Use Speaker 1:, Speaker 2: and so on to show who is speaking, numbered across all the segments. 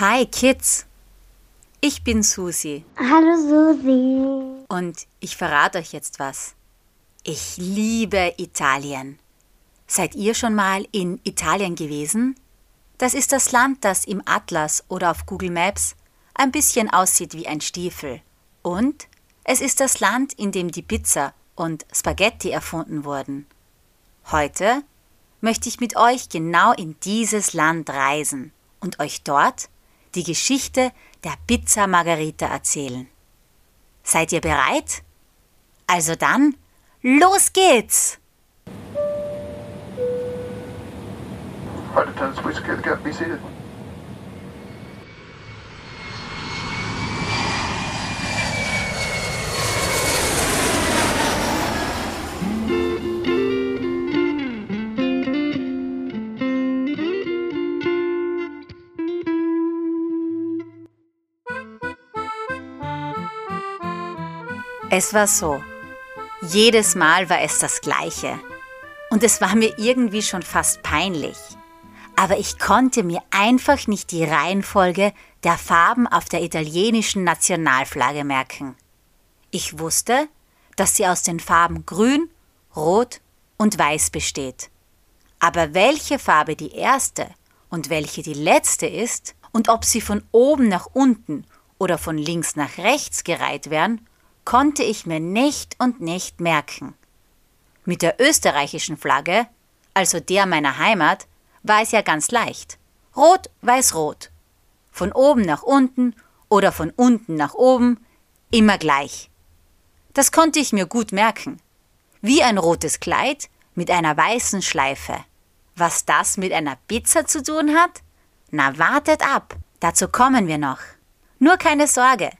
Speaker 1: Hi Kids, ich bin Susi
Speaker 2: Hallo Susi.
Speaker 1: und ich verrate euch jetzt was. Ich liebe Italien. Seid ihr schon mal in Italien gewesen? Das ist das Land, das im Atlas oder auf Google Maps ein bisschen aussieht wie ein Stiefel. Und es ist das Land, in dem die Pizza und Spaghetti erfunden wurden. Heute möchte ich mit euch genau in dieses Land reisen und euch dort die Geschichte der Pizza Margherita erzählen. Seid ihr bereit? Also dann, los geht's!
Speaker 3: Lieutenant, please get, get, be seated.
Speaker 1: Es war so. Jedes Mal war es das gleiche. Und es war mir irgendwie schon fast peinlich. Aber ich konnte mir einfach nicht die Reihenfolge der Farben auf der italienischen Nationalflagge merken. Ich wusste, dass sie aus den Farben Grün, Rot und Weiß besteht. Aber welche Farbe die erste und welche die letzte ist und ob sie von oben nach unten oder von links nach rechts gereiht werden, konnte ich mir nicht und nicht merken. Mit der österreichischen Flagge, also der meiner Heimat, war es ja ganz leicht. Rot, weiß, rot. Von oben nach unten oder von unten nach oben, immer gleich. Das konnte ich mir gut merken. Wie ein rotes Kleid mit einer weißen Schleife. Was das mit einer Pizza zu tun hat? Na, wartet ab, dazu kommen wir noch. Nur keine Sorge,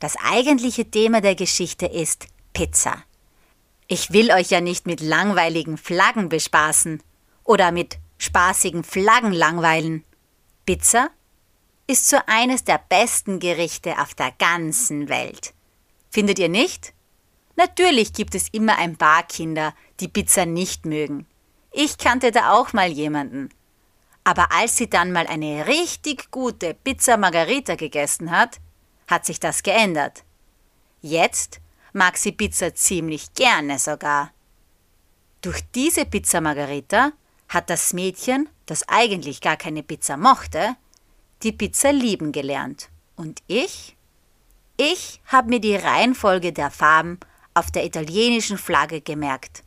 Speaker 1: das eigentliche Thema der Geschichte ist Pizza. Ich will euch ja nicht mit langweiligen Flaggen bespaßen oder mit spaßigen Flaggen langweilen. Pizza ist so eines der besten Gerichte auf der ganzen Welt. Findet ihr nicht? Natürlich gibt es immer ein paar Kinder, die Pizza nicht mögen. Ich kannte da auch mal jemanden. Aber als sie dann mal eine richtig gute Pizza Margarita gegessen hat, hat sich das geändert. Jetzt mag sie Pizza ziemlich gerne sogar. Durch diese Pizza Margarita hat das Mädchen, das eigentlich gar keine Pizza mochte, die Pizza lieben gelernt. Und ich? Ich habe mir die Reihenfolge der Farben auf der italienischen Flagge gemerkt.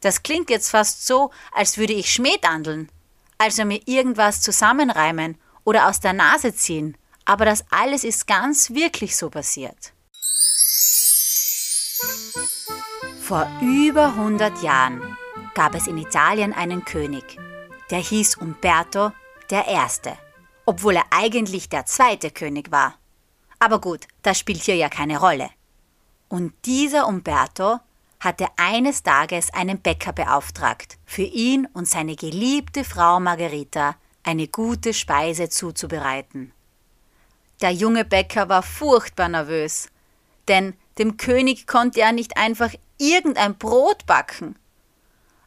Speaker 1: Das klingt jetzt fast so, als würde ich schmähdandeln, also mir irgendwas zusammenreimen oder aus der Nase ziehen, aber das alles ist ganz wirklich so passiert. Vor über 100 Jahren gab es in Italien einen König, der hieß Umberto I., obwohl er eigentlich der zweite König war. Aber gut, das spielt hier ja keine Rolle. Und dieser Umberto hatte eines Tages einen Bäcker beauftragt, für ihn und seine geliebte Frau Margherita eine gute Speise zuzubereiten. Der junge Bäcker war furchtbar nervös, denn dem König konnte er nicht einfach irgendein Brot backen.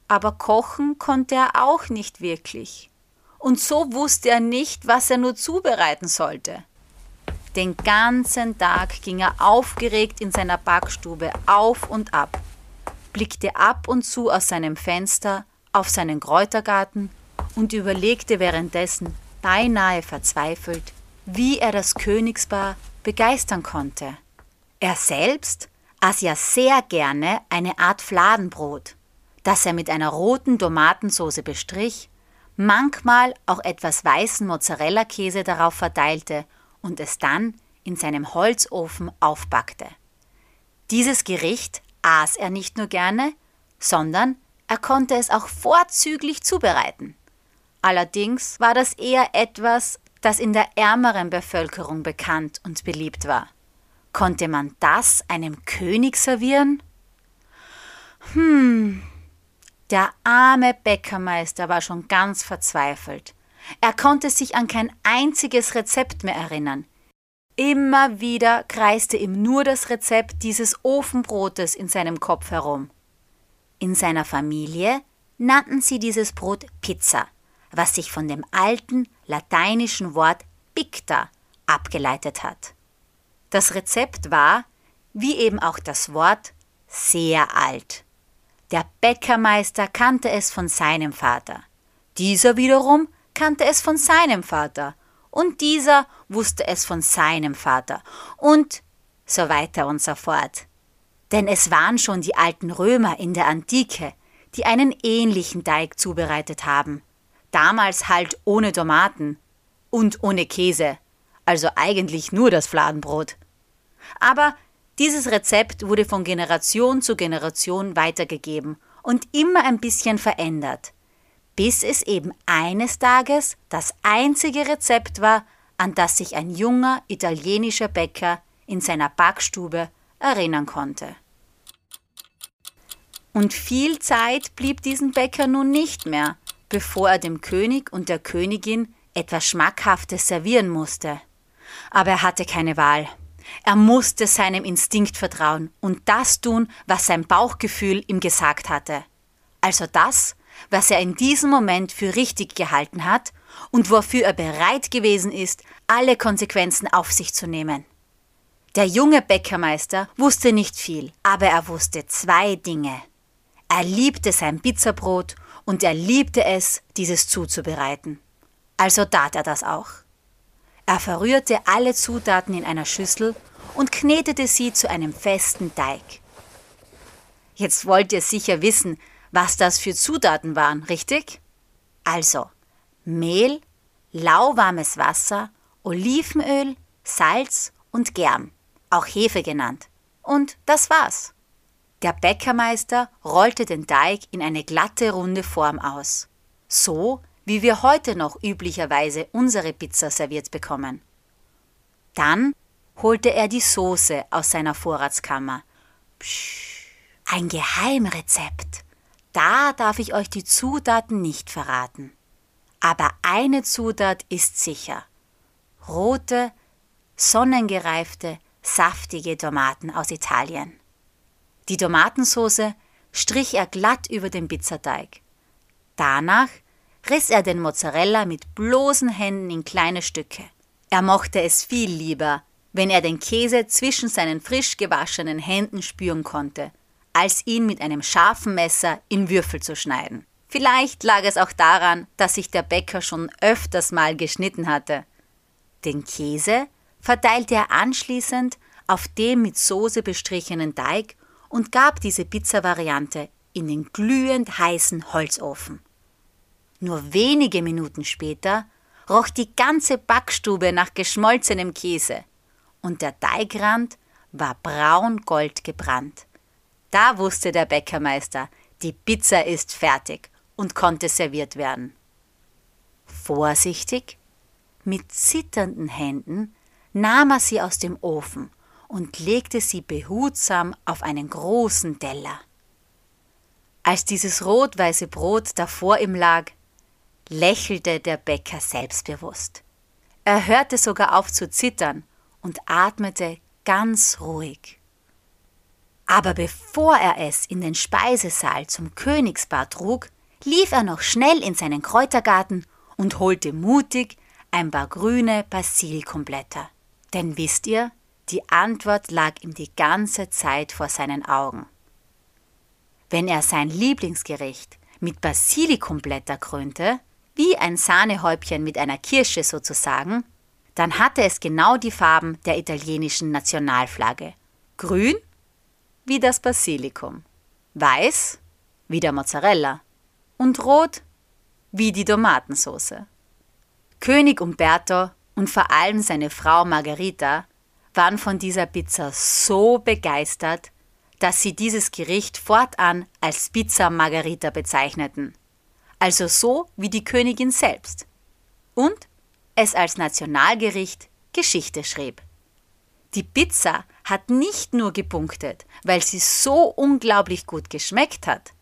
Speaker 1: Aber kochen konnte er auch nicht wirklich. Und so wusste er nicht, was er nur zubereiten sollte. Den ganzen Tag ging er aufgeregt in seiner Backstube auf und ab, blickte ab und zu aus seinem Fenster auf seinen Kräutergarten und überlegte währenddessen beinahe verzweifelt, wie er das Königspaar begeistern konnte. Er selbst aß ja sehr gerne eine Art Fladenbrot, das er mit einer roten Tomatensauce bestrich, manchmal auch etwas weißen Mozzarella-Käse darauf verteilte und es dann in seinem Holzofen aufbackte. Dieses Gericht aß er nicht nur gerne, sondern er konnte es auch vorzüglich zubereiten. Allerdings war das eher etwas, das in der ärmeren Bevölkerung bekannt und beliebt war. Konnte man das einem König servieren? Hm, der arme Bäckermeister war schon ganz verzweifelt. Er konnte sich an kein einziges Rezept mehr erinnern. Immer wieder kreiste ihm nur das Rezept dieses Ofenbrotes in seinem Kopf herum. In seiner Familie nannten sie dieses Brot Pizza, was sich von dem alten lateinischen Wort Picta abgeleitet hat. Das Rezept war, wie eben auch das Wort, sehr alt. Der Bäckermeister kannte es von seinem Vater. Dieser wiederum kannte es von seinem Vater. Und dieser wusste es von seinem Vater. Und so weiter und so fort. Denn es waren schon die alten Römer in der Antike, die einen ähnlichen Teig zubereitet haben. Damals halt ohne Tomaten und ohne Käse, also eigentlich nur das Fladenbrot. Aber dieses Rezept wurde von Generation zu Generation weitergegeben und immer ein bisschen verändert, bis es eben eines Tages das einzige Rezept war, an das sich ein junger italienischer Bäcker in seiner Backstube erinnern konnte. Und viel Zeit blieb diesem Bäcker nun nicht mehr, bevor er dem König und der Königin etwas Schmackhaftes servieren musste. Aber er hatte keine Wahl. Er musste seinem Instinkt vertrauen und das tun, was sein Bauchgefühl ihm gesagt hatte. Also das, was er in diesem Moment für richtig gehalten hat und wofür er bereit gewesen ist, alle Konsequenzen auf sich zu nehmen. Der junge Bäckermeister wusste nicht viel, aber er wusste zwei Dinge. Er liebte sein Pizzabrot und er liebte es, dieses zuzubereiten. Also tat er das auch. Er verrührte alle Zutaten in einer Schüssel und knetete sie zu einem festen Teig. Jetzt wollt ihr sicher wissen, was das für Zutaten waren, richtig? Also Mehl, lauwarmes Wasser, Olivenöl, Salz und Germ, auch Hefe genannt. Und das war's. Der Bäckermeister rollte den Teig in eine glatte runde Form aus. So, wie wir heute noch üblicherweise unsere Pizza serviert bekommen. Dann holte er die Soße aus seiner Vorratskammer. Psch, ein Geheimrezept. Da darf ich euch die Zutaten nicht verraten. Aber eine Zutat ist sicher. Rote, sonnengereifte, saftige Tomaten aus Italien. Die Tomatensoße strich er glatt über den Pizzateig. Danach riss er den Mozzarella mit bloßen Händen in kleine Stücke. Er mochte es viel lieber, wenn er den Käse zwischen seinen frisch gewaschenen Händen spüren konnte, als ihn mit einem scharfen Messer in Würfel zu schneiden. Vielleicht lag es auch daran, dass sich der Bäcker schon öfters mal geschnitten hatte. Den Käse verteilte er anschließend auf dem mit Soße bestrichenen Teig und gab diese Pizza-Variante in den glühend heißen Holzofen. Nur wenige Minuten später roch die ganze Backstube nach geschmolzenem Käse und der Teigrand war braun-gold gebrannt. Da wusste der Bäckermeister, die Pizza ist fertig und konnte serviert werden. Vorsichtig, mit zitternden Händen nahm er sie aus dem Ofen und legte sie behutsam auf einen großen Teller. Als dieses rot-weiße Brot davor ihm lag, lächelte der Bäcker selbstbewusst. Er hörte sogar auf zu zittern und atmete ganz ruhig. Aber bevor er es in den Speisesaal zum Königsbad trug, lief er noch schnell in seinen Kräutergarten und holte mutig ein paar grüne Basilikumblätter. Denn wisst ihr, die Antwort lag ihm die ganze Zeit vor seinen Augen. Wenn er sein Lieblingsgericht mit Basilikumblätter krönte, wie ein Sahnehäubchen mit einer Kirsche sozusagen, dann hatte es genau die Farben der italienischen Nationalflagge. Grün wie das Basilikum, weiß wie der Mozzarella und rot wie die Tomatensauce. König Umberto und vor allem seine Frau Margherita waren von dieser Pizza so begeistert, dass sie dieses Gericht fortan als Pizza Margherita bezeichneten also so wie die Königin selbst, und es als Nationalgericht Geschichte schrieb. Die Pizza hat nicht nur gepunktet, weil sie so unglaublich gut geschmeckt hat,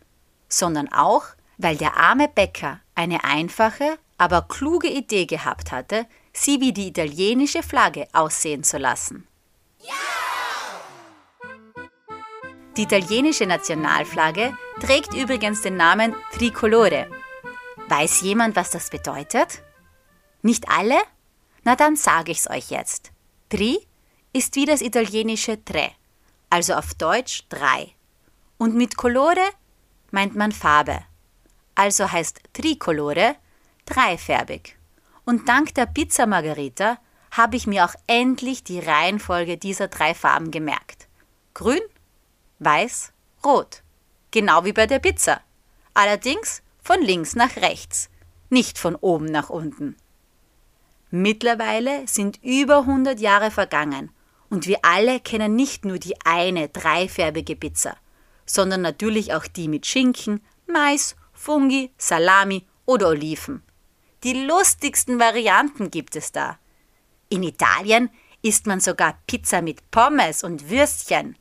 Speaker 1: sondern auch, weil der arme Bäcker eine einfache, aber kluge Idee gehabt hatte, sie wie die italienische Flagge aussehen zu lassen. Die italienische Nationalflagge trägt übrigens den Namen Tricolore Weiß jemand, was das bedeutet? Nicht alle? Na dann sage ich's euch jetzt. Tri ist wie das italienische tre, also auf Deutsch drei. Und mit colore meint man Farbe. Also heißt Tricolore dreifärbig. Und dank der Pizza Margherita habe ich mir auch endlich die Reihenfolge dieser drei Farben gemerkt. Grün, weiß, rot. Genau wie bei der Pizza. Allerdings von links nach rechts, nicht von oben nach unten. Mittlerweile sind über 100 Jahre vergangen und wir alle kennen nicht nur die eine dreifärbige Pizza, sondern natürlich auch die mit Schinken, Mais, Fungi, Salami oder Oliven. Die lustigsten Varianten gibt es da. In Italien isst man sogar Pizza mit Pommes und Würstchen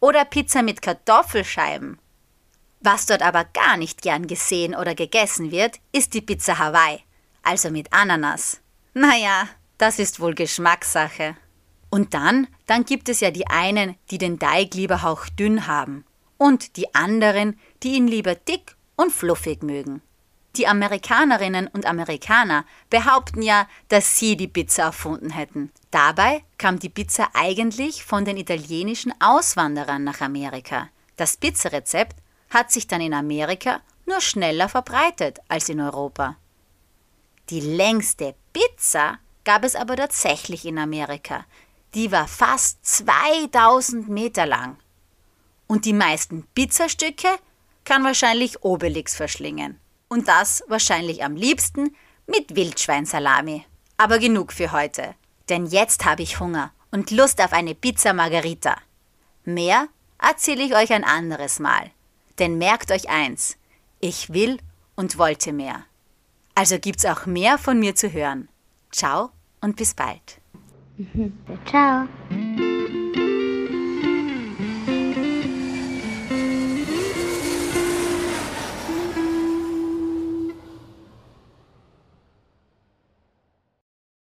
Speaker 1: oder Pizza mit Kartoffelscheiben. Was dort aber gar nicht gern gesehen oder gegessen wird, ist die Pizza Hawaii, also mit Ananas. Naja, das ist wohl Geschmackssache. Und dann, dann gibt es ja die einen, die den Teig lieber hauchdünn haben und die anderen, die ihn lieber dick und fluffig mögen. Die Amerikanerinnen und Amerikaner behaupten ja, dass sie die Pizza erfunden hätten. Dabei kam die Pizza eigentlich von den italienischen Auswanderern nach Amerika. Das Pizzarezept hat sich dann in Amerika nur schneller verbreitet als in Europa. Die längste Pizza gab es aber tatsächlich in Amerika. Die war fast 2000 Meter lang. Und die meisten Pizzastücke kann wahrscheinlich Obelix verschlingen. Und das wahrscheinlich am liebsten mit Wildschweinsalami. Aber genug für heute. Denn jetzt habe ich Hunger und Lust auf eine Pizza Margarita. Mehr erzähle ich euch ein anderes Mal. Denn merkt euch eins, ich will und wollte mehr. Also gibt's auch mehr von mir zu hören. Ciao und bis bald.
Speaker 2: Ciao.